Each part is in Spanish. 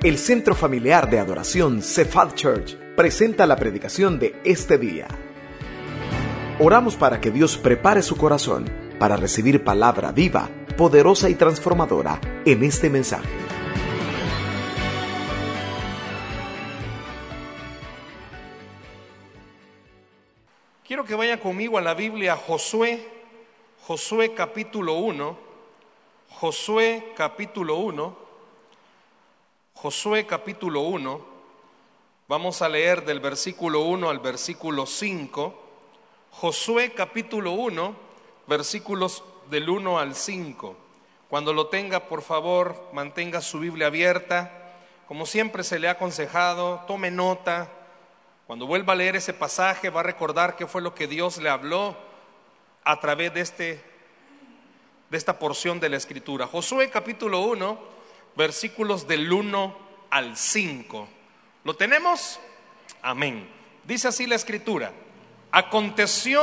El Centro Familiar de Adoración Cephal Church presenta la predicación de este día. Oramos para que Dios prepare su corazón para recibir palabra viva, poderosa y transformadora en este mensaje. Quiero que vaya conmigo a la Biblia Josué, Josué capítulo 1, Josué capítulo 1, Josué capítulo 1, vamos a leer del versículo 1 al versículo 5, Josué capítulo 1, versículos del 1 al 5. Cuando lo tenga, por favor, mantenga su Biblia abierta. Como siempre se le ha aconsejado, tome nota. Cuando vuelva a leer ese pasaje, va a recordar qué fue lo que Dios le habló a través de, este, de esta porción de la Escritura. Josué capítulo 1, versículos del 1 al 5. ¿Lo tenemos? Amén. Dice así la Escritura. Aconteció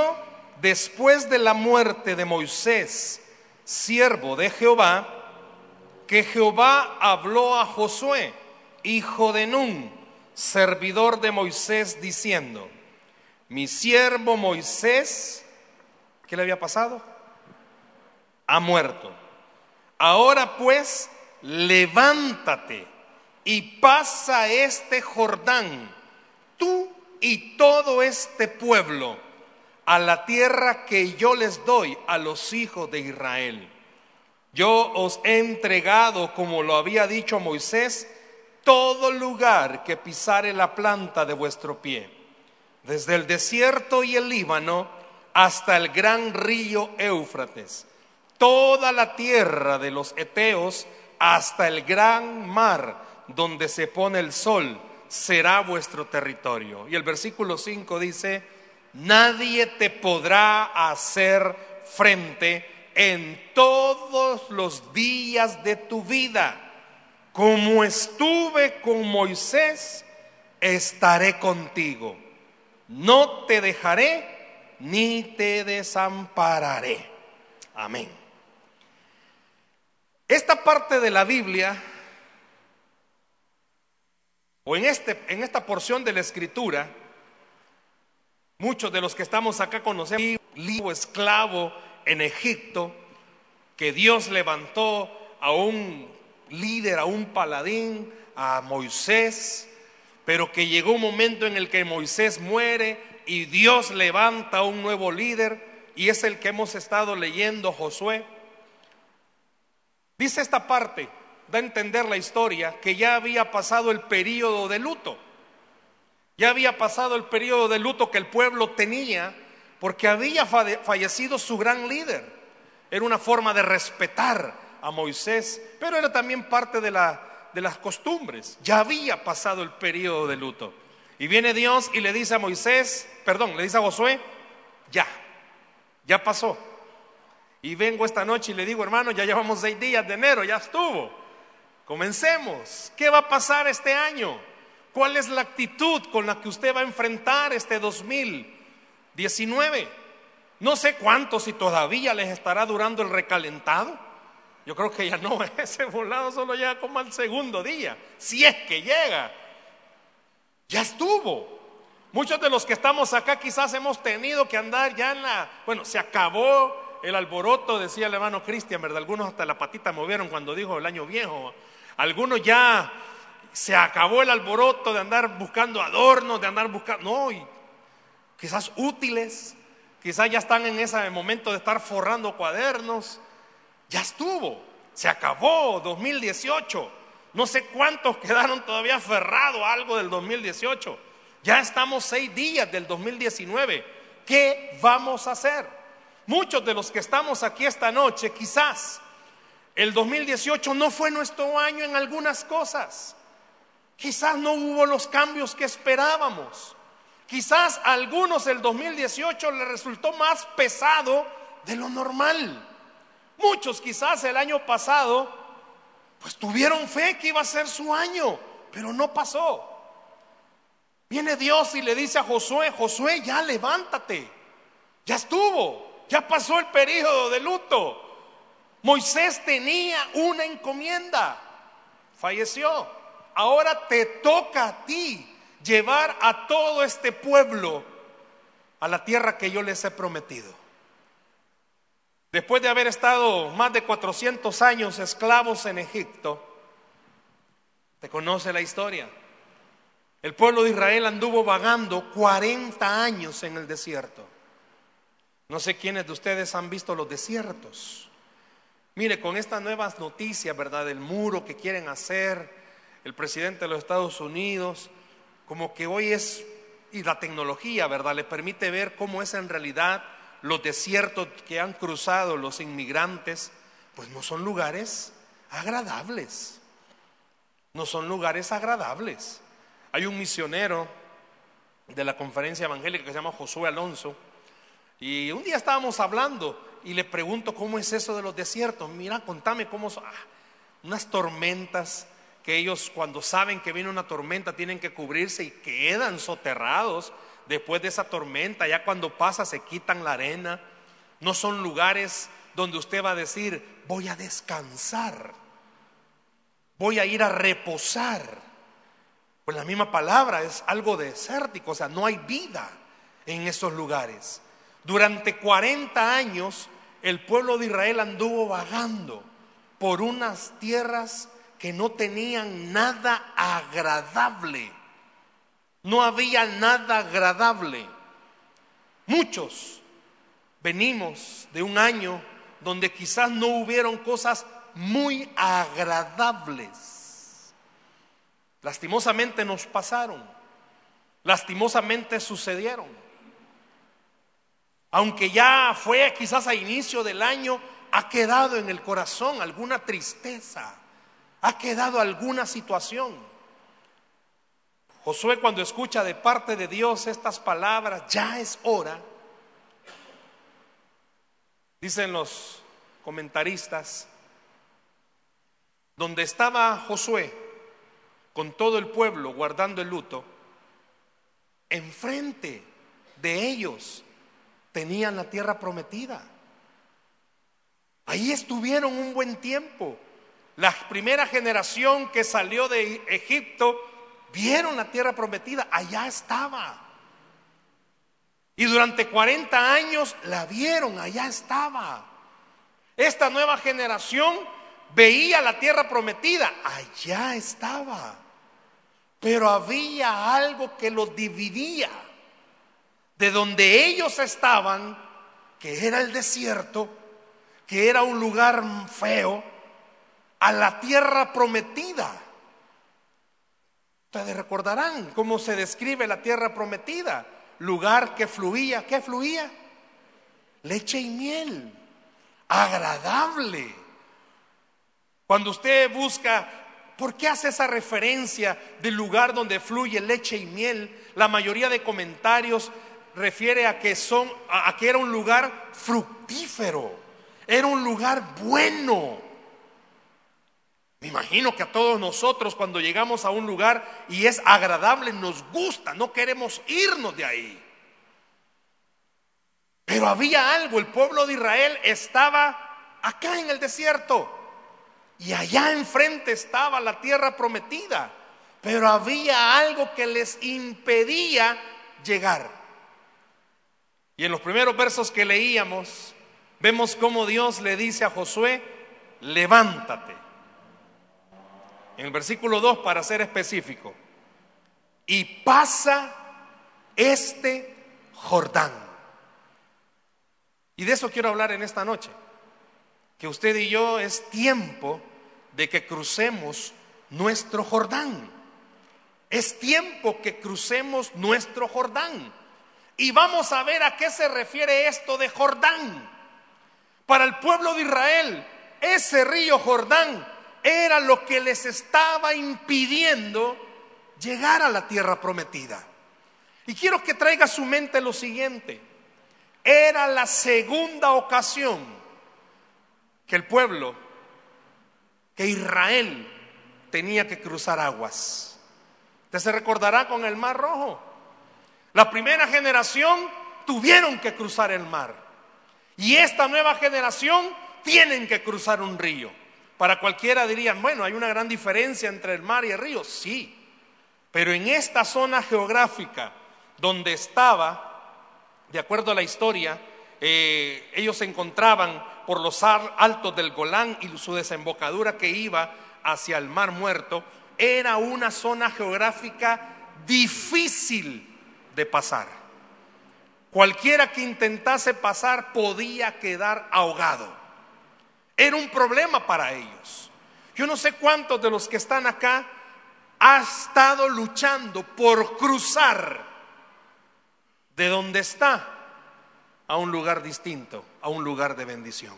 después de la muerte de Moisés, siervo de Jehová, que Jehová habló a Josué, hijo de Nun, servidor de Moisés, diciendo, mi siervo Moisés, ¿qué le había pasado? Ha muerto. Ahora pues, levántate y pasa este Jordán, tú y todo este pueblo, a la tierra que yo les doy a los hijos de Israel. Yo os he entregado, como lo había dicho Moisés, todo lugar que pisare la planta de vuestro pie, desde el desierto y el Líbano hasta el gran río Éufrates, toda la tierra de los Eteos hasta el gran mar donde se pone el sol, será vuestro territorio. Y el versículo 5 dice, nadie te podrá hacer frente en todos los días de tu vida. Como estuve con Moisés, estaré contigo. No te dejaré ni te desampararé. Amén. Esta parte de la Biblia, o en, este, en esta porción de la escritura, muchos de los que estamos acá conocemos un esclavo en Egipto, que Dios levantó a un líder, a un paladín, a Moisés, pero que llegó un momento en el que Moisés muere y Dios levanta a un nuevo líder, y es el que hemos estado leyendo, Josué. Dice esta parte, da a entender la historia, que ya había pasado el periodo de luto. Ya había pasado el periodo de luto que el pueblo tenía porque había fallecido su gran líder. Era una forma de respetar a Moisés, pero era también parte de, la, de las costumbres. Ya había pasado el periodo de luto. Y viene Dios y le dice a Moisés, perdón, le dice a Josué, ya, ya pasó. Y vengo esta noche y le digo, hermano, ya llevamos seis días de enero, ya estuvo. Comencemos. ¿Qué va a pasar este año? ¿Cuál es la actitud con la que usted va a enfrentar este 2019? No sé cuánto, si todavía les estará durando el recalentado. Yo creo que ya no, ese volado solo llega como al segundo día, si es que llega. Ya estuvo. Muchos de los que estamos acá quizás hemos tenido que andar ya en la, bueno, se acabó el alboroto, decía el hermano Cristian, ¿verdad? Algunos hasta la patita movieron cuando dijo el año viejo. Algunos ya se acabó el alboroto de andar buscando adornos, de andar buscando, no, quizás útiles, quizás ya están en ese momento de estar forrando cuadernos. Ya estuvo, se acabó 2018. No sé cuántos quedaron todavía aferrados a algo del 2018. Ya estamos seis días del 2019. ¿Qué vamos a hacer? Muchos de los que estamos aquí esta noche, quizás el 2018 no fue nuestro año en algunas cosas. Quizás no hubo los cambios que esperábamos. Quizás a algunos el 2018 le resultó más pesado de lo normal. Muchos quizás el año pasado pues tuvieron fe que iba a ser su año, pero no pasó. Viene Dios y le dice a Josué, Josué, ya levántate, ya estuvo, ya pasó el periodo de luto. Moisés tenía una encomienda, falleció. ahora te toca a ti llevar a todo este pueblo a la tierra que yo les he prometido. Después de haber estado más de 400 años esclavos en Egipto, te conoce la historia. El pueblo de Israel anduvo vagando 40 años en el desierto. No sé quiénes de ustedes han visto los desiertos. Mire, con estas nuevas noticias, ¿verdad? Del muro que quieren hacer el presidente de los Estados Unidos, como que hoy es, y la tecnología, ¿verdad? Le permite ver cómo es en realidad los desiertos que han cruzado los inmigrantes, pues no son lugares agradables. No son lugares agradables. Hay un misionero de la conferencia evangélica que se llama Josué Alonso, y un día estábamos hablando y le pregunto cómo es eso de los desiertos. Mira, contame cómo son ah, unas tormentas que ellos cuando saben que viene una tormenta tienen que cubrirse y quedan soterrados después de esa tormenta. Ya cuando pasa se quitan la arena. No son lugares donde usted va a decir, voy a descansar, voy a ir a reposar. Pues la misma palabra es algo desértico, o sea, no hay vida en esos lugares. Durante 40 años el pueblo de Israel anduvo vagando por unas tierras que no tenían nada agradable. No había nada agradable. Muchos venimos de un año donde quizás no hubieron cosas muy agradables. Lastimosamente nos pasaron. Lastimosamente sucedieron. Aunque ya fue quizás a inicio del año, ha quedado en el corazón alguna tristeza ha quedado alguna situación. Josué cuando escucha de parte de Dios estas palabras, ya es hora, dicen los comentaristas, donde estaba Josué con todo el pueblo guardando el luto, enfrente de ellos tenían la tierra prometida. Ahí estuvieron un buen tiempo. La primera generación que salió de Egipto vieron la tierra prometida, allá estaba. Y durante 40 años la vieron, allá estaba. Esta nueva generación veía la tierra prometida, allá estaba. Pero había algo que los dividía de donde ellos estaban, que era el desierto, que era un lugar feo, a la tierra prometida. Ustedes recordarán cómo se describe la tierra prometida. Lugar que fluía, ¿qué fluía? Leche y miel. Agradable. Cuando usted busca, ¿por qué hace esa referencia del lugar donde fluye leche y miel? La mayoría de comentarios refiere a que son, a que era un lugar fructífero. Era un lugar bueno me imagino que a todos nosotros cuando llegamos a un lugar y es agradable, nos gusta, no queremos irnos de ahí. Pero había algo, el pueblo de Israel estaba acá en el desierto y allá enfrente estaba la tierra prometida, pero había algo que les impedía llegar. Y en los primeros versos que leíamos, vemos cómo Dios le dice a Josué, levántate en el versículo 2 para ser específico, y pasa este Jordán. Y de eso quiero hablar en esta noche, que usted y yo es tiempo de que crucemos nuestro Jordán. Es tiempo que crucemos nuestro Jordán. Y vamos a ver a qué se refiere esto de Jordán. Para el pueblo de Israel, ese río Jordán era lo que les estaba impidiendo llegar a la tierra prometida. Y quiero que traiga a su mente lo siguiente. Era la segunda ocasión que el pueblo, que Israel tenía que cruzar aguas. Usted se recordará con el Mar Rojo. La primera generación tuvieron que cruzar el mar. Y esta nueva generación tienen que cruzar un río. Para cualquiera dirían, bueno, hay una gran diferencia entre el mar y el río. Sí, pero en esta zona geográfica donde estaba, de acuerdo a la historia, eh, ellos se encontraban por los altos del Golán y su desembocadura que iba hacia el Mar Muerto, era una zona geográfica difícil de pasar. Cualquiera que intentase pasar podía quedar ahogado. Era un problema para ellos. Yo no sé cuántos de los que están acá ha estado luchando por cruzar de donde está a un lugar distinto, a un lugar de bendición.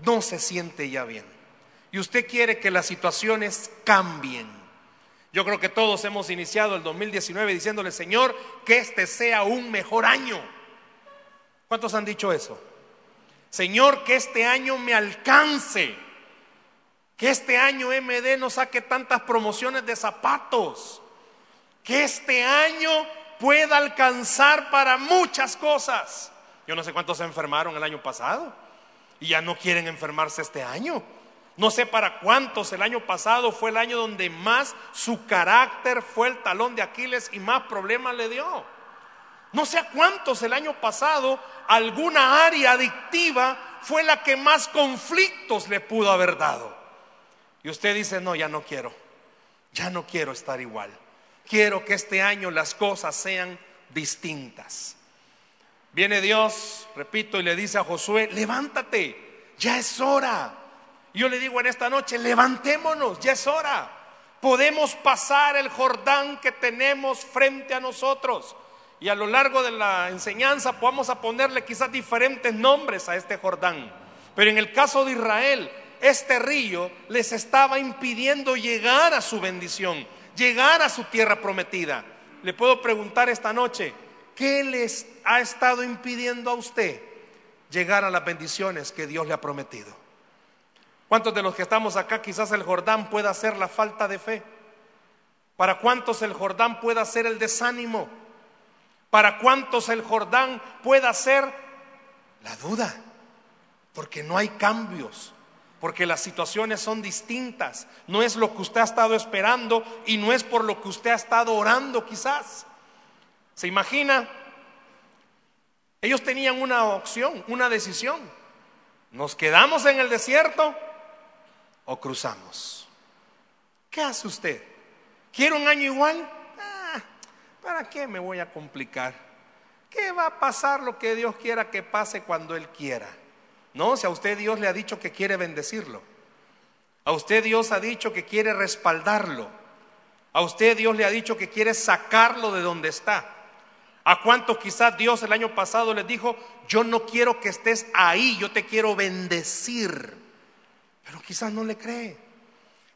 No se siente ya bien. Y usted quiere que las situaciones cambien. Yo creo que todos hemos iniciado el 2019 diciéndole, Señor, que este sea un mejor año. ¿Cuántos han dicho eso? Señor, que este año me alcance. Que este año MD no saque tantas promociones de zapatos. Que este año pueda alcanzar para muchas cosas. Yo no sé cuántos se enfermaron el año pasado y ya no quieren enfermarse este año. No sé para cuántos el año pasado fue el año donde más su carácter fue el talón de Aquiles y más problemas le dio. No sé a cuántos el año pasado alguna área adictiva fue la que más conflictos le pudo haber dado. Y usted dice, no, ya no quiero, ya no quiero estar igual. Quiero que este año las cosas sean distintas. Viene Dios, repito, y le dice a Josué, levántate, ya es hora. Yo le digo en esta noche, levantémonos, ya es hora. Podemos pasar el Jordán que tenemos frente a nosotros. Y a lo largo de la enseñanza podemos a ponerle quizás diferentes nombres a este Jordán. Pero en el caso de Israel, este río les estaba impidiendo llegar a su bendición, llegar a su tierra prometida. Le puedo preguntar esta noche, ¿Qué les ha estado impidiendo a usted llegar a las bendiciones que Dios le ha prometido? ¿Cuántos de los que estamos acá quizás el Jordán pueda ser la falta de fe? ¿Para cuántos el Jordán pueda ser el desánimo? ¿Para cuántos el Jordán pueda ser la duda? Porque no hay cambios, porque las situaciones son distintas. No es lo que usted ha estado esperando y no es por lo que usted ha estado orando quizás. ¿Se imagina? Ellos tenían una opción, una decisión. ¿Nos quedamos en el desierto o cruzamos? ¿Qué hace usted? ¿Quiere un año igual? Ah, ¿Para qué me voy a complicar? ¿Qué va a pasar lo que Dios quiera que pase cuando Él quiera? No, si a usted Dios le ha dicho que quiere bendecirlo. A usted Dios ha dicho que quiere respaldarlo. A usted Dios le ha dicho que quiere sacarlo de donde está. ¿A cuántos quizás Dios el año pasado les dijo, yo no quiero que estés ahí, yo te quiero bendecir? Pero quizás no le cree.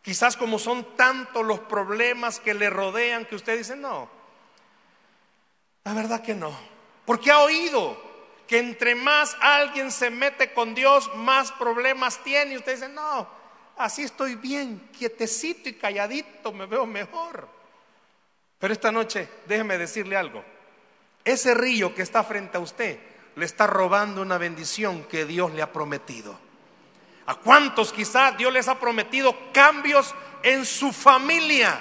Quizás como son tantos los problemas que le rodean que usted dice, no, la verdad que no. Porque ha oído que entre más alguien se mete con Dios, más problemas tiene. Y usted dice, no, así estoy bien, quietecito y calladito, me veo mejor. Pero esta noche, déjeme decirle algo. Ese río que está frente a usted le está robando una bendición que Dios le ha prometido. ¿A cuántos quizás Dios les ha prometido cambios en su familia?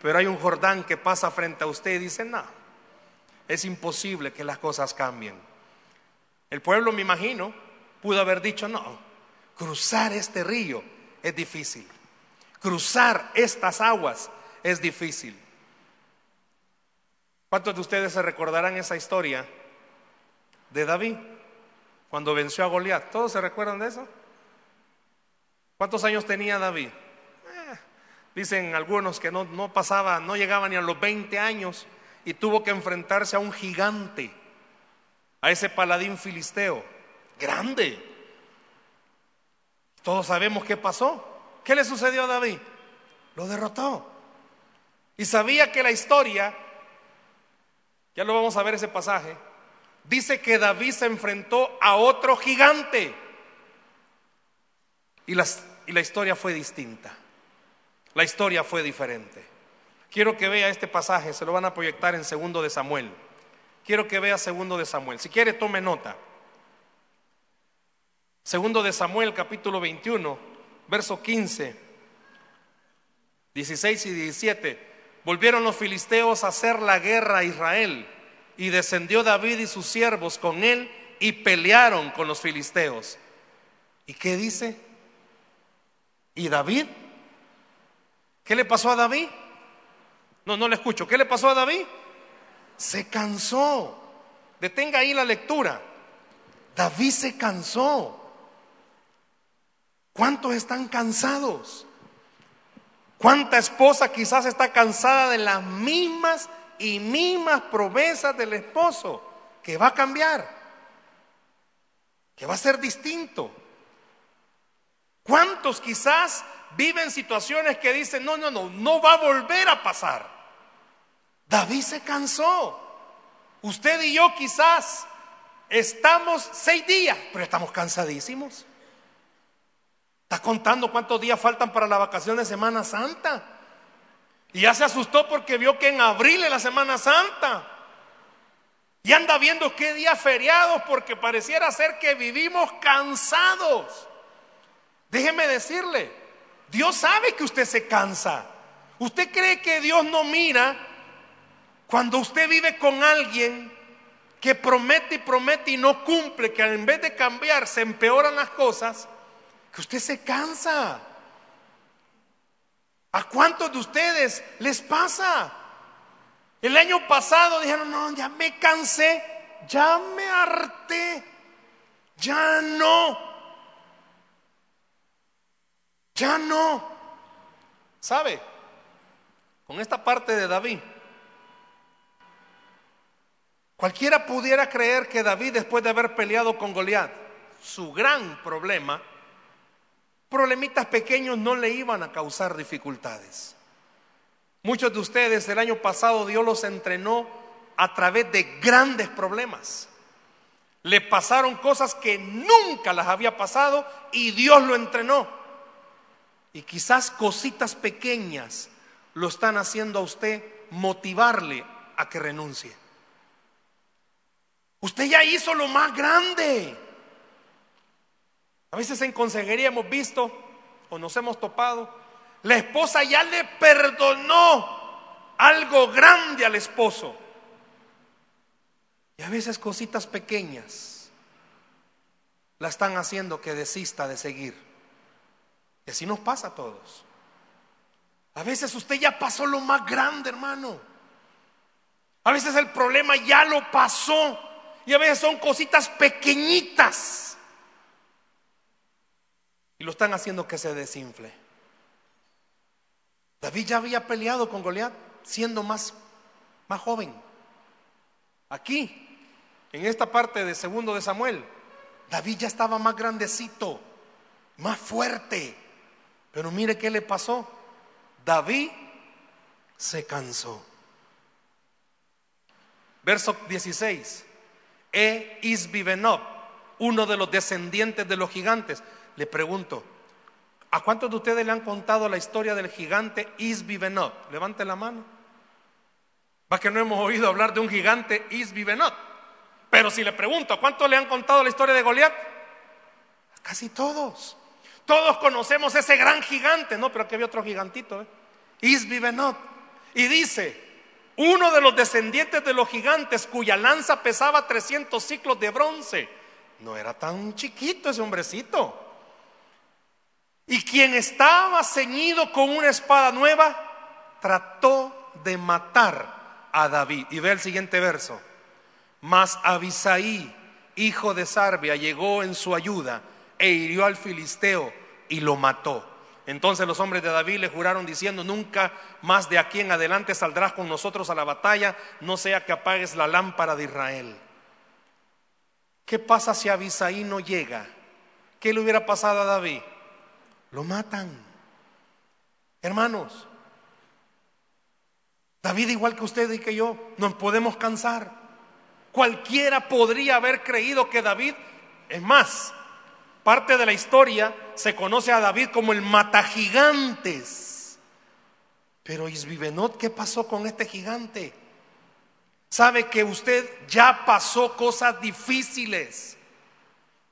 Pero hay un Jordán que pasa frente a usted y dice, no, es imposible que las cosas cambien. El pueblo, me imagino, pudo haber dicho, no, cruzar este río es difícil. Cruzar estas aguas es difícil. ¿Cuántos de ustedes se recordarán esa historia de David cuando venció a Goliat? ¿Todos se recuerdan de eso? ¿Cuántos años tenía David? Eh, dicen algunos que no, no pasaba, no llegaba ni a los 20 años y tuvo que enfrentarse a un gigante, a ese paladín filisteo, grande. Todos sabemos qué pasó. ¿Qué le sucedió a David? Lo derrotó. Y sabía que la historia ya lo vamos a ver ese pasaje, dice que David se enfrentó a otro gigante. Y, y la historia fue distinta. La historia fue diferente. Quiero que vea este pasaje, se lo van a proyectar en segundo de Samuel. Quiero que vea segundo de Samuel. Si quiere, tome nota. Segundo de Samuel, capítulo 21, verso 15, 16 y 17. Volvieron los filisteos a hacer la guerra a Israel y descendió David y sus siervos con él y pelearon con los filisteos. ¿Y qué dice? ¿Y David? ¿Qué le pasó a David? No, no le escucho. ¿Qué le pasó a David? Se cansó. Detenga ahí la lectura. David se cansó. ¿Cuántos están cansados? ¿Cuánta esposa quizás está cansada de las mismas y mismas promesas del esposo que va a cambiar? Que va a ser distinto. ¿Cuántos quizás viven situaciones que dicen, no, no, no, no va a volver a pasar? David se cansó. Usted y yo quizás estamos seis días, pero estamos cansadísimos. Está contando cuántos días faltan para la vacación de Semana Santa. Y ya se asustó porque vio que en abril es la Semana Santa. Y anda viendo qué días feriados porque pareciera ser que vivimos cansados. Déjeme decirle, Dios sabe que usted se cansa. ¿Usted cree que Dios no mira cuando usted vive con alguien que promete y promete y no cumple, que en vez de cambiar se empeoran las cosas, que usted se cansa. ¿A cuántos de ustedes les pasa? El año pasado dijeron, no, ya me cansé, ya me harté, ya no, ya no. ¿Sabe? Con esta parte de David, Cualquiera pudiera creer que David, después de haber peleado con Goliat, su gran problema, problemitas pequeños no le iban a causar dificultades. Muchos de ustedes el año pasado Dios los entrenó a través de grandes problemas. Le pasaron cosas que nunca las había pasado y Dios lo entrenó. Y quizás cositas pequeñas lo están haciendo a usted motivarle a que renuncie. Usted ya hizo lo más grande. A veces en consejería hemos visto o nos hemos topado, la esposa ya le perdonó algo grande al esposo. Y a veces cositas pequeñas la están haciendo que desista de seguir. Y así nos pasa a todos. A veces usted ya pasó lo más grande, hermano. A veces el problema ya lo pasó. Y a veces son cositas pequeñitas. Y lo están haciendo que se desinfle. David ya había peleado con Goliat siendo más, más joven. Aquí, en esta parte de segundo de Samuel, David ya estaba más grandecito, más fuerte. Pero mire qué le pasó. David se cansó. Verso 16 e Isbibenob, uno de los descendientes de los gigantes. Le pregunto, ¿a cuántos de ustedes le han contado la historia del gigante Isbibenob? Levante la mano. Va que no hemos oído hablar de un gigante Isbibenob. Pero si le pregunto, ¿a cuántos le han contado la historia de Goliat? Casi todos. Todos conocemos ese gran gigante, no, pero aquí había otro gigantito, ¿eh? Isbibenob. Y dice, uno de los descendientes de los gigantes cuya lanza pesaba 300 ciclos de bronce. No era tan chiquito ese hombrecito. Y quien estaba ceñido con una espada nueva, trató de matar a David. Y ve el siguiente verso. Mas Abisaí, hijo de Sarbia, llegó en su ayuda e hirió al filisteo y lo mató. Entonces los hombres de David le juraron diciendo, nunca más de aquí en adelante saldrás con nosotros a la batalla, no sea que apagues la lámpara de Israel. ¿Qué pasa si Abisaí no llega? ¿Qué le hubiera pasado a David? Lo matan. Hermanos, David igual que usted y que yo, nos podemos cansar. Cualquiera podría haber creído que David, es más, parte de la historia se conoce a David como el matagigantes. Pero Isbibenot, ¿qué pasó con este gigante? Sabe que usted ya pasó cosas difíciles,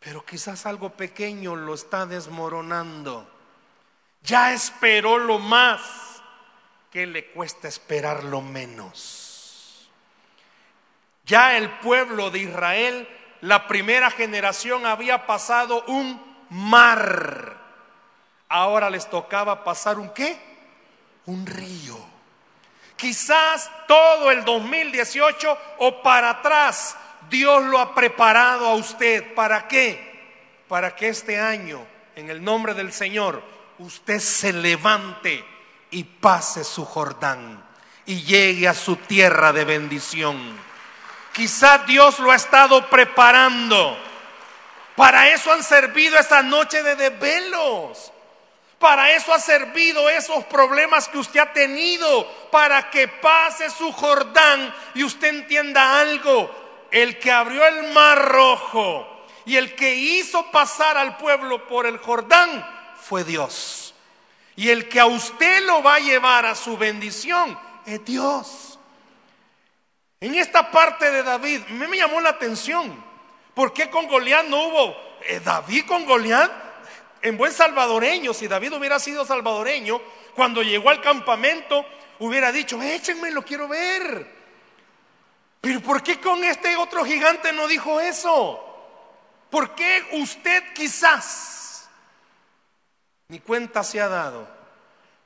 pero quizás algo pequeño lo está desmoronando. Ya esperó lo más. ¿Qué le cuesta esperar lo menos? Ya el pueblo de Israel, la primera generación había pasado un mar. Ahora les tocaba pasar un qué? Un río. Quizás todo el 2018 o para atrás Dios lo ha preparado a usted. ¿Para qué? Para que este año, en el nombre del Señor, usted se levante y pase su Jordán y llegue a su tierra de bendición. Quizás Dios lo ha estado preparando. Para eso han servido esa noche de desvelos. Para eso ha servido esos problemas que usted ha tenido, para que pase su Jordán y usted entienda algo el que abrió el mar rojo y el que hizo pasar al pueblo por el Jordán fue Dios. Y el que a usted lo va a llevar a su bendición es Dios. En esta parte de David me, me llamó la atención. ¿Por qué con Goliat no hubo eh, David con Goliat? En buen salvadoreño, si David hubiera sido salvadoreño, cuando llegó al campamento hubiera dicho, échenme, lo quiero ver. Pero ¿por qué con este otro gigante no dijo eso? ¿Por qué usted quizás ni cuenta se ha dado,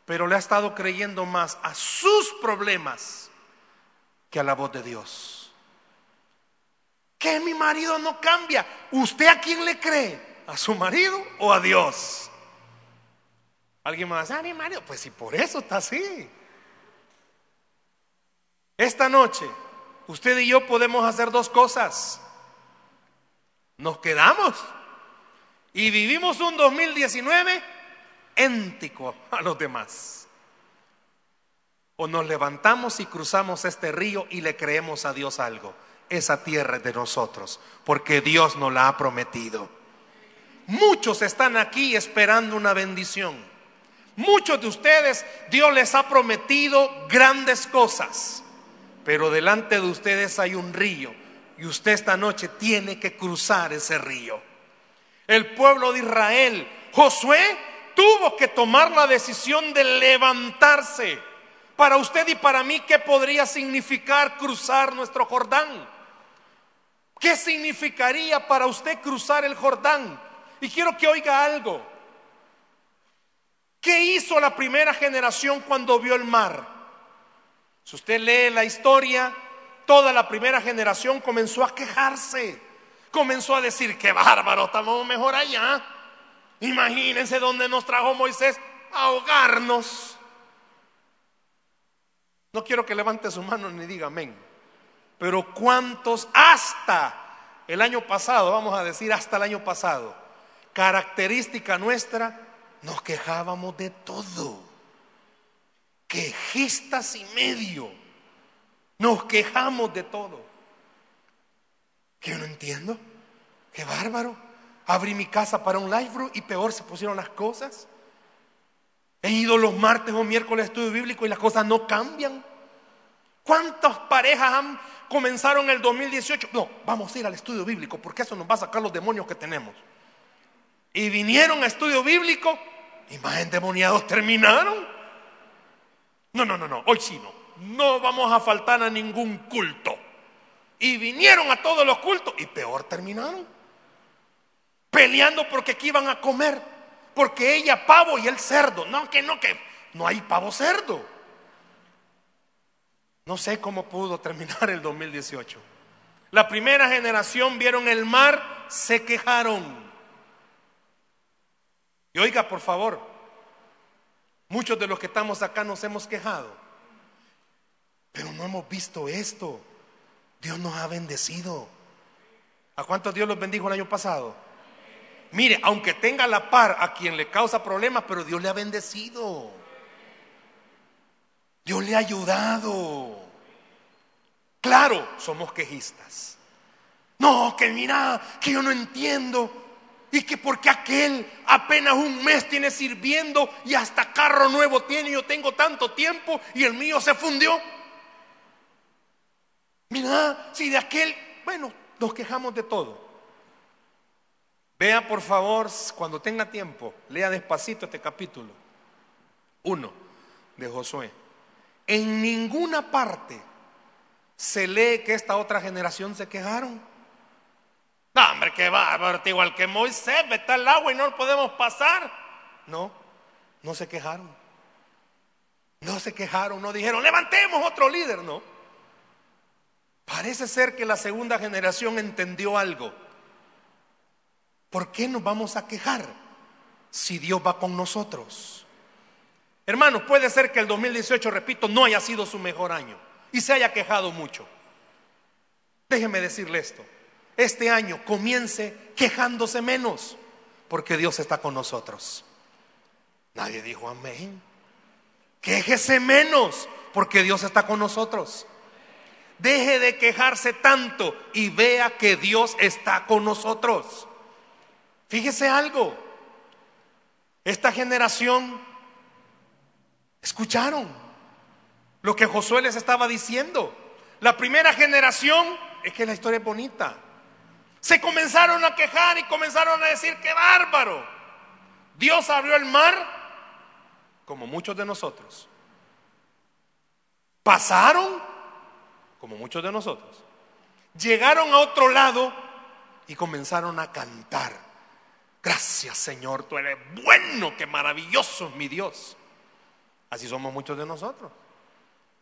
pero le ha estado creyendo más a sus problemas que a la voz de Dios? Que mi marido no cambia. ¿Usted a quién le cree? ¿A su marido o a Dios? Alguien más, a ah, mi marido. Pues si por eso está así. Esta noche usted y yo podemos hacer dos cosas. Nos quedamos y vivimos un 2019 éntico a los demás. O nos levantamos y cruzamos este río y le creemos a Dios algo. Esa tierra es de nosotros, porque Dios nos la ha prometido. Muchos están aquí esperando una bendición. Muchos de ustedes, Dios les ha prometido grandes cosas pero delante de ustedes hay un río y usted esta noche tiene que cruzar ese río. El pueblo de Israel, Josué, tuvo que tomar la decisión de levantarse. Para usted y para mí, ¿qué podría significar cruzar nuestro Jordán? ¿Qué significaría para usted cruzar el Jordán? Y quiero que oiga algo. ¿Qué hizo la primera generación cuando vio el mar? Si usted lee la historia, toda la primera generación comenzó a quejarse, comenzó a decir, qué bárbaro, estamos mejor allá. Imagínense dónde nos trajo Moisés ahogarnos. No quiero que levante su mano ni diga amén. Pero cuántos hasta el año pasado, vamos a decir hasta el año pasado, característica nuestra, nos quejábamos de todo quejistas y medio. Nos quejamos de todo. Que yo no entiendo. Qué bárbaro. Abrí mi casa para un live y peor se pusieron las cosas. He ido los martes o miércoles a estudio bíblico y las cosas no cambian. ¿Cuántas parejas han comenzaron el 2018? No, vamos a ir al estudio bíblico porque eso nos va a sacar los demonios que tenemos. Y vinieron a estudio bíblico y más endemoniados terminaron. No, no, no, no, hoy sí no. No vamos a faltar a ningún culto. Y vinieron a todos los cultos y peor terminaron. Peleando porque aquí iban a comer. Porque ella pavo y él cerdo. No, que no, que no hay pavo cerdo. No sé cómo pudo terminar el 2018. La primera generación vieron el mar, se quejaron. Y oiga, por favor, Muchos de los que estamos acá nos hemos quejado, pero no hemos visto esto. Dios nos ha bendecido. ¿A cuántos Dios los bendijo el año pasado? Mire, aunque tenga la par a quien le causa problemas, pero Dios le ha bendecido. Dios le ha ayudado. Claro, somos quejistas. No, que mira, que yo no entiendo. Y que porque aquel apenas un mes tiene sirviendo y hasta carro nuevo tiene, yo tengo tanto tiempo y el mío se fundió. Mira, si de aquel, bueno, nos quejamos de todo. Vea por favor, cuando tenga tiempo, lea despacito este capítulo. 1 de Josué. En ninguna parte se lee que esta otra generación se quejaron. No, hombre, qué bárbaro, igual que Moisés, está el agua y no lo podemos pasar. No, no se quejaron. No se quejaron, no dijeron, levantemos otro líder, no. Parece ser que la segunda generación entendió algo. ¿Por qué nos vamos a quejar si Dios va con nosotros? Hermanos, puede ser que el 2018, repito, no haya sido su mejor año y se haya quejado mucho. Déjeme decirle esto. Este año comience quejándose menos porque Dios está con nosotros. Nadie dijo amén. Quéjese menos porque Dios está con nosotros. Deje de quejarse tanto y vea que Dios está con nosotros. Fíjese algo. Esta generación escucharon lo que Josué les estaba diciendo. La primera generación, es que la historia es bonita. Se comenzaron a quejar y comenzaron a decir, qué bárbaro. Dios abrió el mar como muchos de nosotros. Pasaron, como muchos de nosotros. Llegaron a otro lado y comenzaron a cantar. Gracias Señor, tú eres bueno, qué maravilloso es mi Dios. Así somos muchos de nosotros.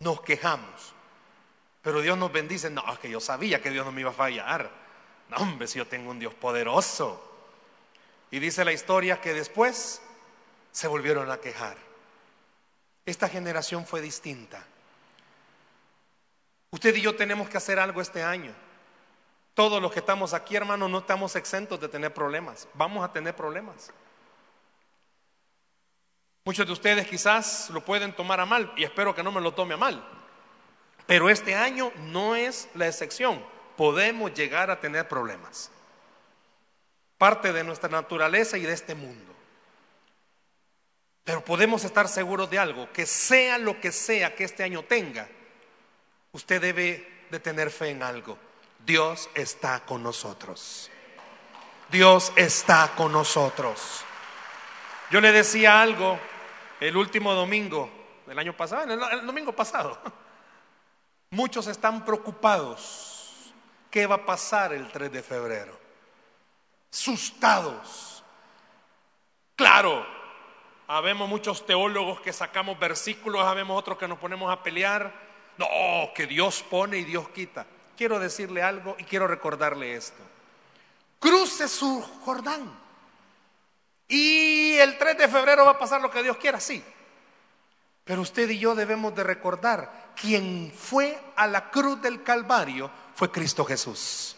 Nos quejamos. Pero Dios nos bendice. No, es que yo sabía que Dios no me iba a fallar. No, hombre, si yo tengo un Dios poderoso. Y dice la historia que después se volvieron a quejar. Esta generación fue distinta. Usted y yo tenemos que hacer algo este año. Todos los que estamos aquí, hermanos, no estamos exentos de tener problemas. Vamos a tener problemas. Muchos de ustedes quizás lo pueden tomar a mal y espero que no me lo tome a mal. Pero este año no es la excepción. Podemos llegar a tener problemas. Parte de nuestra naturaleza y de este mundo. Pero podemos estar seguros de algo, que sea lo que sea que este año tenga, usted debe de tener fe en algo. Dios está con nosotros. Dios está con nosotros. Yo le decía algo el último domingo del año pasado, el, domingo pasado. Muchos están preocupados. ¿Qué va a pasar el 3 de febrero? Asustados. Claro, Habemos muchos teólogos que sacamos versículos, habemos otros que nos ponemos a pelear. No, que Dios pone y Dios quita. Quiero decirle algo y quiero recordarle esto. Cruce su Jordán. Y el 3 de febrero va a pasar lo que Dios quiera, sí. Pero usted y yo debemos de recordar, quien fue a la cruz del Calvario fue Cristo Jesús.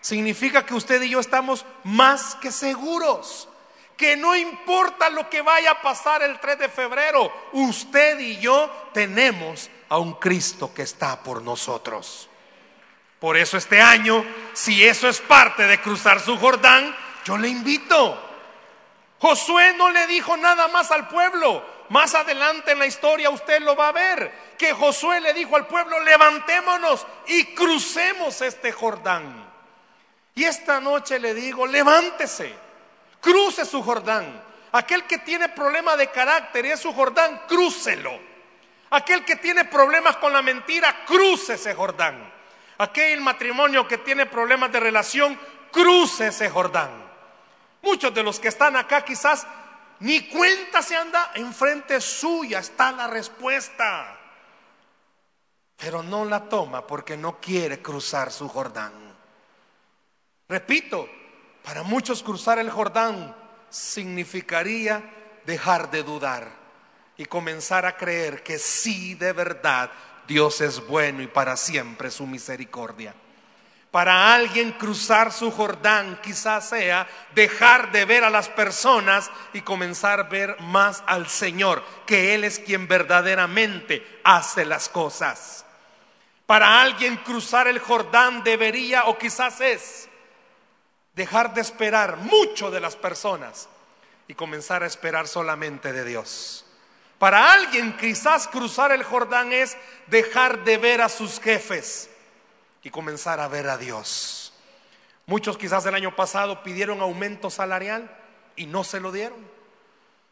Significa que usted y yo estamos más que seguros que no importa lo que vaya a pasar el 3 de febrero, usted y yo tenemos a un Cristo que está por nosotros. Por eso este año, si eso es parte de cruzar su Jordán, yo le invito. Josué no le dijo nada más al pueblo. Más adelante en la historia usted lo va a ver. Que Josué le dijo al pueblo, levantémonos y crucemos este Jordán. Y esta noche le digo, levántese cruce su Jordán. Aquel que tiene problemas de carácter y es su Jordán, crúcelo. Aquel que tiene problemas con la mentira, cruce ese Jordán. Aquel matrimonio que tiene problemas de relación, cruce ese Jordán. Muchos de los que están acá quizás ni cuenta se anda, enfrente suya está la respuesta. Pero no la toma porque no quiere cruzar su Jordán. Repito, para muchos cruzar el Jordán significaría dejar de dudar y comenzar a creer que sí, de verdad, Dios es bueno y para siempre su misericordia. Para alguien cruzar su Jordán quizás sea dejar de ver a las personas y comenzar a ver más al Señor, que Él es quien verdaderamente hace las cosas. Para alguien cruzar el Jordán debería o quizás es dejar de esperar mucho de las personas y comenzar a esperar solamente de Dios. Para alguien quizás cruzar el Jordán es dejar de ver a sus jefes y comenzar a ver a Dios. Muchos quizás el año pasado pidieron aumento salarial y no se lo dieron.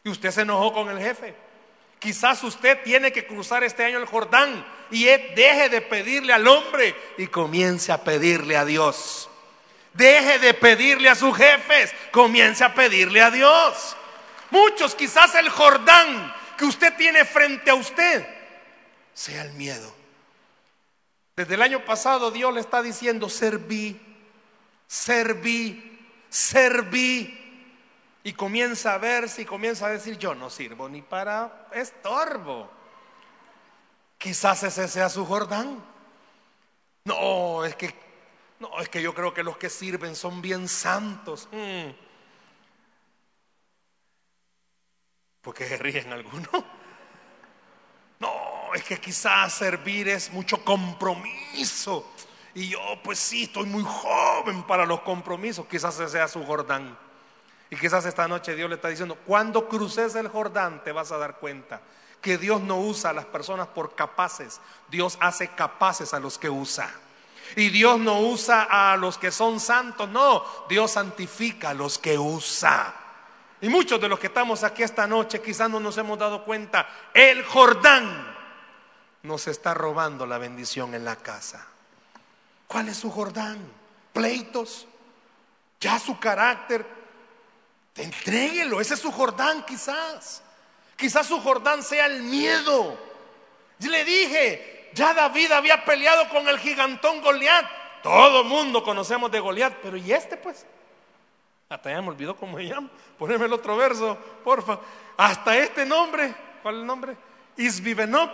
Y usted se enojó con el jefe Quizás usted tiene que cruzar este año el Jordán y deje de pedirle al hombre y comience a pedirle a Dios. Deje de pedirle a sus jefes, comience a pedirle a Dios. Muchos, quizás el Jordán que usted tiene frente a usted sea el miedo. Desde el año pasado Dios le está diciendo, serví, serví, serví. Y comienza a verse y comienza a decir, yo no sirvo ni para estorbo. Quizás ese sea su Jordán. No, es que, no, es que yo creo que los que sirven son bien santos. Mm. Porque se ríen algunos. No, es que quizás servir es mucho compromiso. Y yo, pues sí, estoy muy joven para los compromisos. Quizás ese sea su Jordán. Y quizás esta noche Dios le está diciendo, cuando cruces el Jordán te vas a dar cuenta que Dios no usa a las personas por capaces, Dios hace capaces a los que usa. Y Dios no usa a los que son santos, no, Dios santifica a los que usa. Y muchos de los que estamos aquí esta noche quizás no nos hemos dado cuenta, el Jordán nos está robando la bendición en la casa. ¿Cuál es su Jordán? Pleitos, ya su carácter, Entréguelo, ese es su Jordán quizás. Quizás su Jordán sea el miedo. Y le dije, ya David había peleado con el gigantón Goliat. Todo mundo conocemos de Goliat, pero ¿y este pues? Hasta ya me olvidó cómo se llama. Poneme el otro verso, porfa. Hasta este nombre, ¿cuál es el nombre? Isbibenob.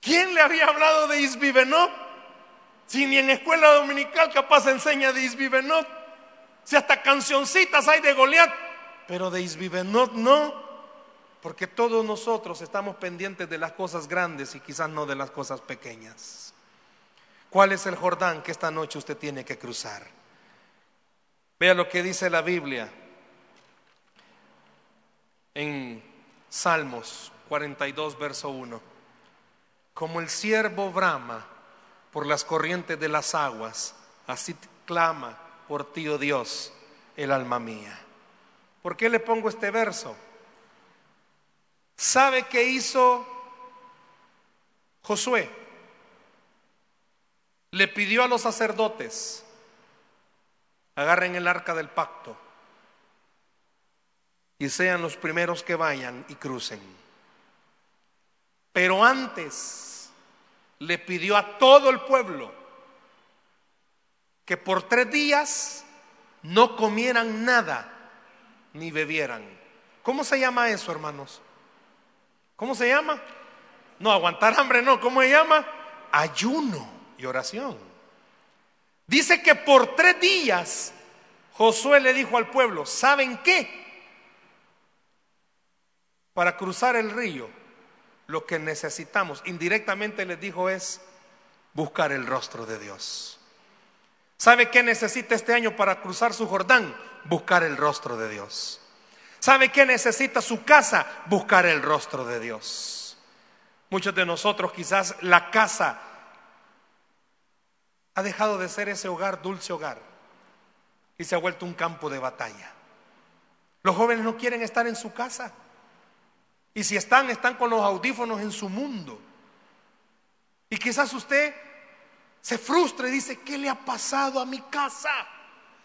¿Quién le había hablado de Isbibenob? Si ni en escuela dominical capaz enseña de Isbibenob. Si hasta cancioncitas hay de Goliat, pero de Isbibenot no, porque todos nosotros estamos pendientes de las cosas grandes y quizás no de las cosas pequeñas. ¿Cuál es el Jordán que esta noche usted tiene que cruzar? Vea lo que dice la Biblia en Salmos 42, verso 1. Como el siervo brama por las corrientes de las aguas, así clama por ti, oh Dios, el alma mía. ¿Por qué le pongo este verso? ¿Sabe qué hizo Josué? Le pidió a los sacerdotes, agarren el arca del pacto y sean los primeros que vayan y crucen. Pero antes le pidió a todo el pueblo, que por tres días no comieran nada ni bebieran. ¿Cómo se llama eso, hermanos? ¿Cómo se llama? No, aguantar hambre no. ¿Cómo se llama? Ayuno y oración. Dice que por tres días Josué le dijo al pueblo, ¿saben qué? Para cruzar el río, lo que necesitamos, indirectamente les dijo es buscar el rostro de Dios. ¿Sabe qué necesita este año para cruzar su Jordán? Buscar el rostro de Dios. ¿Sabe qué necesita su casa? Buscar el rostro de Dios. Muchos de nosotros quizás la casa ha dejado de ser ese hogar, dulce hogar, y se ha vuelto un campo de batalla. Los jóvenes no quieren estar en su casa. Y si están, están con los audífonos en su mundo. Y quizás usted se frustra y dice, ¿qué le ha pasado a mi casa?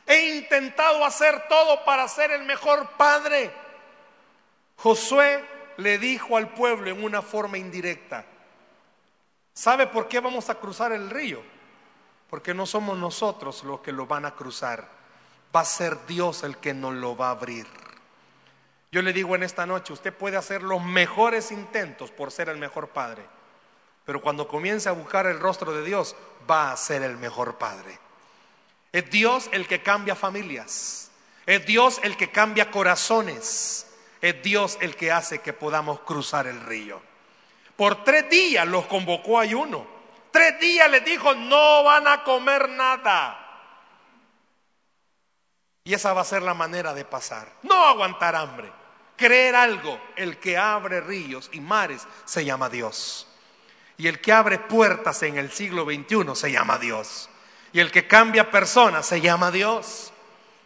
He intentado hacer todo para ser el mejor padre. Josué le dijo al pueblo en una forma indirecta, ¿sabe por qué vamos a cruzar el río? Porque no somos nosotros los que lo van a cruzar, va a ser Dios el que nos lo va a abrir. Yo le digo en esta noche, usted puede hacer los mejores intentos por ser el mejor padre pero cuando comience a buscar el rostro de Dios, va a ser el mejor padre. Es Dios el que cambia familias. Es Dios el que cambia corazones. Es Dios el que hace que podamos cruzar el río. Por tres días los convocó a ayuno. Tres días les dijo, no van a comer nada. Y esa va a ser la manera de pasar. No aguantar hambre. Creer algo. El que abre ríos y mares se llama Dios. Y el que abre puertas en el siglo XXI se llama Dios. Y el que cambia personas se llama Dios.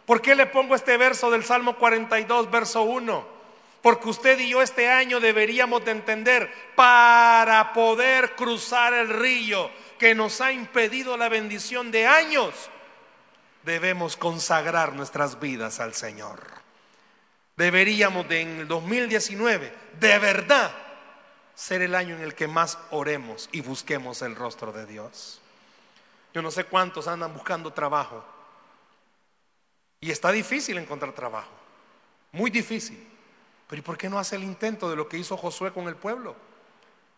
¿Por qué le pongo este verso del Salmo 42, verso 1? Porque usted y yo este año deberíamos de entender, para poder cruzar el río que nos ha impedido la bendición de años, debemos consagrar nuestras vidas al Señor. Deberíamos de en el 2019, de verdad, ser el año en el que más oremos y busquemos el rostro de Dios. Yo no sé cuántos andan buscando trabajo. Y está difícil encontrar trabajo. Muy difícil. Pero ¿y por qué no hace el intento de lo que hizo Josué con el pueblo?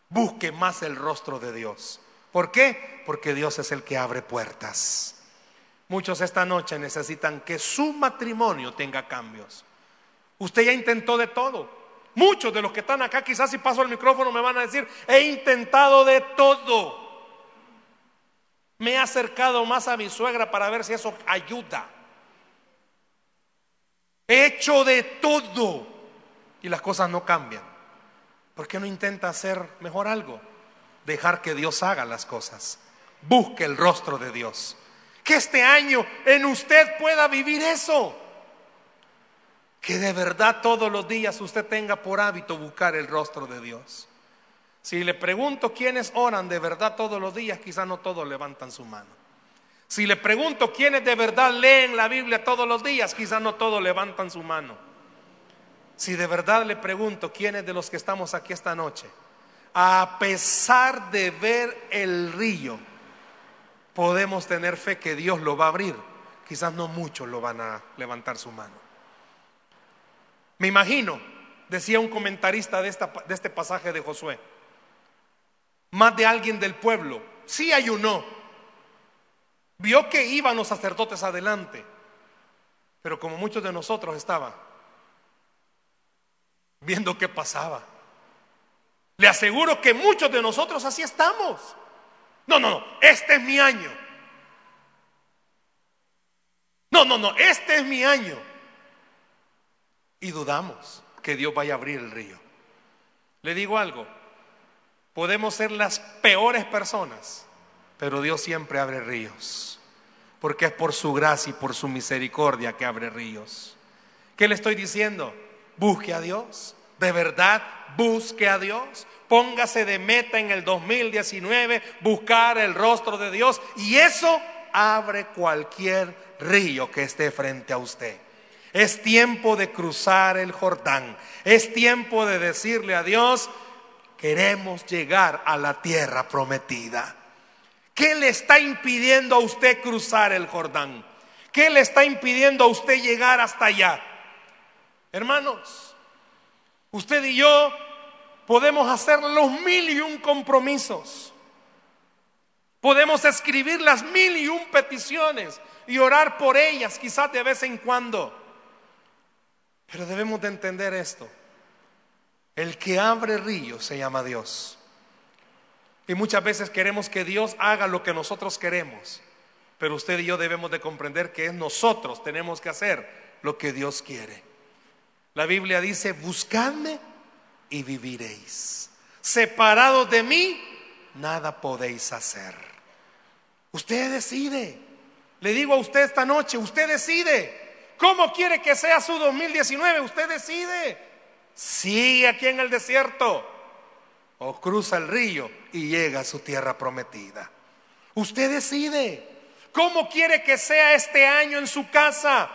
Busque más el rostro de Dios. ¿Por qué? Porque Dios es el que abre puertas. Muchos esta noche necesitan que su matrimonio tenga cambios. Usted ya intentó de todo. Muchos de los que están acá, quizás si paso el micrófono me van a decir, he intentado de todo. Me he acercado más a mi suegra para ver si eso ayuda. He hecho de todo y las cosas no cambian. ¿Por qué no intenta hacer mejor algo? Dejar que Dios haga las cosas. Busque el rostro de Dios. Que este año en usted pueda vivir eso. Que de verdad todos los días usted tenga por hábito buscar el rostro de Dios. Si le pregunto quiénes oran de verdad todos los días, quizás no todos levantan su mano. Si le pregunto quiénes de verdad leen la Biblia todos los días, quizás no todos levantan su mano. Si de verdad le pregunto quiénes de los que estamos aquí esta noche, a pesar de ver el río, podemos tener fe que Dios lo va a abrir, quizás no muchos lo van a levantar su mano. Me imagino, decía un comentarista de, este pasaje de Josué, más de alguien del pueblo, sí ayunó, vio que iban los sacerdotes adelante, pero como muchos de nosotros estaban viendo qué pasaba. Le aseguro que muchos de nosotros así estamos. No, no, no, este es mi año. No, no, no, este es mi año. Y dudamos que Dios vaya a abrir el río. Le digo algo, Podemos ser las peores personas, pero Dios siempre abre ríos, porque es por su gracia y por su misericordia que abre ríos. ¿Qué le estoy diciendo? Busque a Dios, de verdad, busque a Dios. Póngase de meta en el 2019 buscar el rostro de Dios y eso abre cualquier río que esté frente a usted. Es tiempo de cruzar el Jordán. Es tiempo de decirle a Dios, queremos llegar a la tierra prometida. ¿Qué le está impidiendo a usted cruzar el Jordán? ¿Qué le está impidiendo a usted llegar hasta allá? Hermanos, usted y yo podemos hacer los mil y un compromisos. Podemos escribir las mil y un peticiones y orar por ellas, quizás de vez en cuando. Pero debemos de entender esto. El que abre ríos se llama Dios. Y muchas veces queremos que Dios haga lo que nosotros queremos. Pero usted y yo debemos de comprender que es nosotros tenemos que hacer lo que Dios quiere. La Biblia dice, buscadme y viviréis. Separados de mí, nada podéis hacer. Usted decide. Le digo a usted esta noche, usted decide. ¿Cómo quiere que sea su 2019? Usted decide sigue aquí en el desierto o cruza el río y llega a su tierra prometida. Usted decide. ¿Cómo quiere que sea este año en su casa?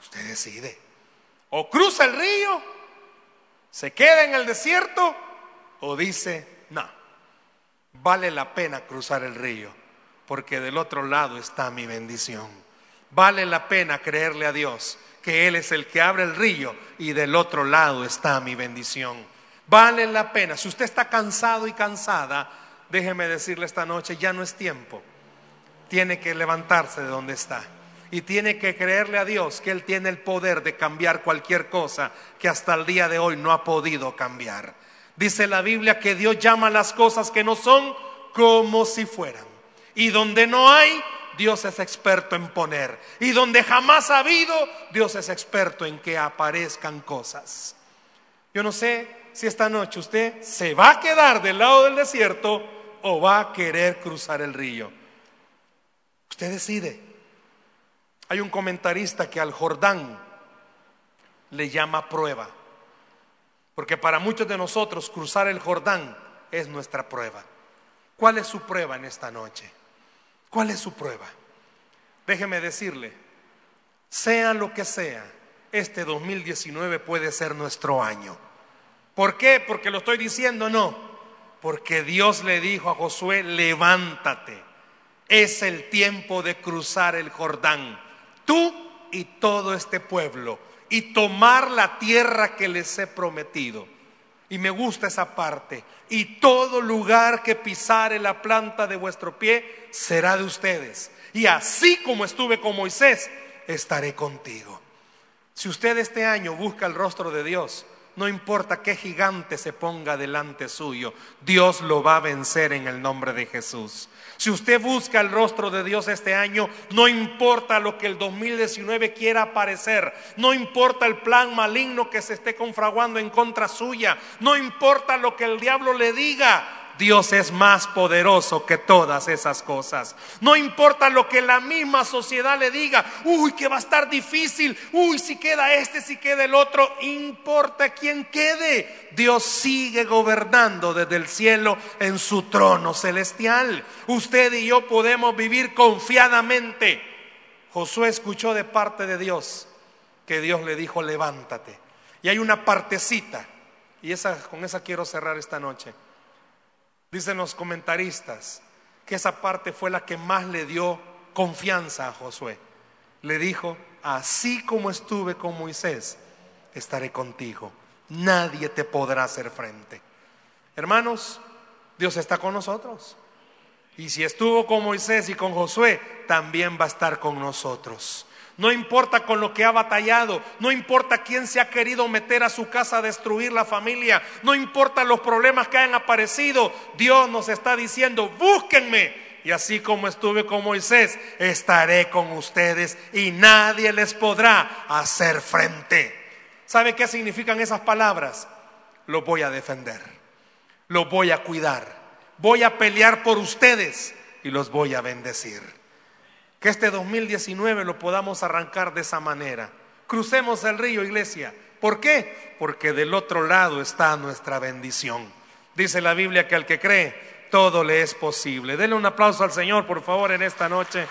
Usted decide. O cruza el río, se queda en el desierto o dice, no, vale la pena cruzar el río porque del otro lado está mi bendición. Vale la pena creerle a Dios que Él es el que abre el río y del otro lado está mi bendición. Vale la pena. Si usted está cansado y cansada, déjeme decirle esta noche, ya no es tiempo. Tiene que levantarse de donde está. Y tiene que creerle a Dios que Él tiene el poder de cambiar cualquier cosa que hasta el día de hoy no ha podido cambiar. Dice la Biblia que Dios llama las cosas que no son como si fueran. Y donde no hay, Dios es experto en poner. Y donde jamás ha habido, Dios es experto en que aparezcan cosas. Yo no sé si esta noche usted se va a quedar del lado del desierto o va a querer cruzar el río. Usted decide. Hay un comentarista que al Jordán le llama prueba. Porque para muchos de nosotros cruzar el Jordán es nuestra prueba. ¿Cuál es su prueba en esta noche? ¿Cuál es su prueba? Déjeme decirle, sea lo que sea, este 2019 puede ser nuestro año. ¿Por qué? Porque lo estoy diciendo, no. Porque Dios le dijo a Josué, levántate. Es el tiempo de cruzar el Jordán. Tú y todo este pueblo. Y tomar la tierra que les he prometido. Y me gusta esa parte. Y todo lugar que pisare la planta de vuestro pie será de ustedes. Y así como estuve con Moisés, estaré contigo. Si usted este año busca el rostro de Dios, no importa qué gigante se ponga delante suyo, Dios lo va a vencer en el nombre de Jesús. Si usted busca el rostro de Dios este año, no importa lo que el 2019 quiera aparecer, no importa el plan maligno que se esté confraguando en contra suya, no importa lo que el diablo le diga, Dios es más poderoso que todas esas cosas. No importa lo que la misma sociedad le diga, uy, que va a estar difícil, uy, si queda este, si queda el otro, importa quién quede. Dios sigue gobernando desde el cielo en su trono celestial. Usted y yo podemos vivir confiadamente. Josué escuchó de parte de Dios que Dios le dijo, levántate. Y hay una partecita, y esa, con esa quiero cerrar esta noche Dicen los comentaristas que esa parte fue la que más le dio confianza a Josué. Le dijo, así como estuve con Moisés, estaré contigo. Nadie te podrá hacer frente. Hermanos, Dios está con nosotros. Y si estuvo con Moisés y con Josué, también va a estar con nosotros. No importa con lo que ha batallado, no importa quién se ha querido meter a su casa a destruir la familia, no importa los problemas que hayan aparecido, Dios nos está diciendo, búsquenme. Y así como estuve con Moisés, estaré con ustedes y nadie les podrá hacer frente. ¿Sabe qué significan esas palabras? Los voy a defender, los voy a cuidar, voy a pelear por ustedes y los voy a bendecir. Que este 2019 lo podamos arrancar de esa manera. Crucemos el río, iglesia. ¿Por qué? Porque del otro lado está nuestra bendición. Dice la Biblia que al que cree, todo le es posible. Denle un aplauso al Señor, por favor, en esta noche.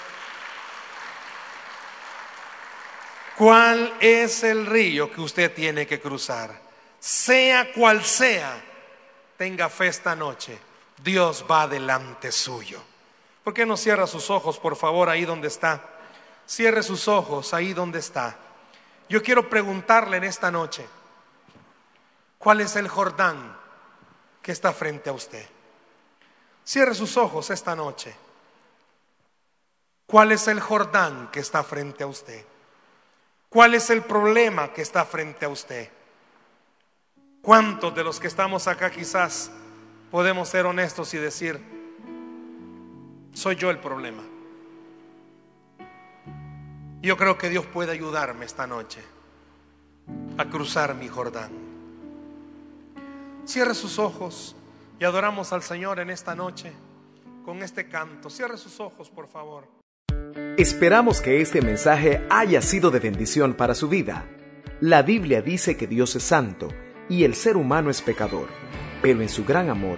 ¿Cuál es el río que usted tiene que cruzar? Sea cual sea, tenga fe esta noche. Dios va delante suyo. ¿Por qué no cierra sus ojos, por favor, ahí donde está? Cierre sus ojos ahí donde está. Yo quiero preguntarle en esta noche, ¿cuál es el Jordán que está frente a usted? Cierre sus ojos esta noche. ¿Cuál es el Jordán que está frente a usted? ¿Cuál es el problema que está frente a usted? ¿Cuántos de los que estamos acá quizás podemos ser honestos y decir, soy yo el problema. Yo creo que Dios puede ayudarme esta noche a cruzar mi Jordán. Cierre sus ojos y adoramos al Señor en esta noche con este canto. Cierre sus ojos, por favor. Esperamos que este mensaje haya sido de bendición para su vida. La Biblia dice que Dios es santo y el ser humano es pecador, pero en su gran amor,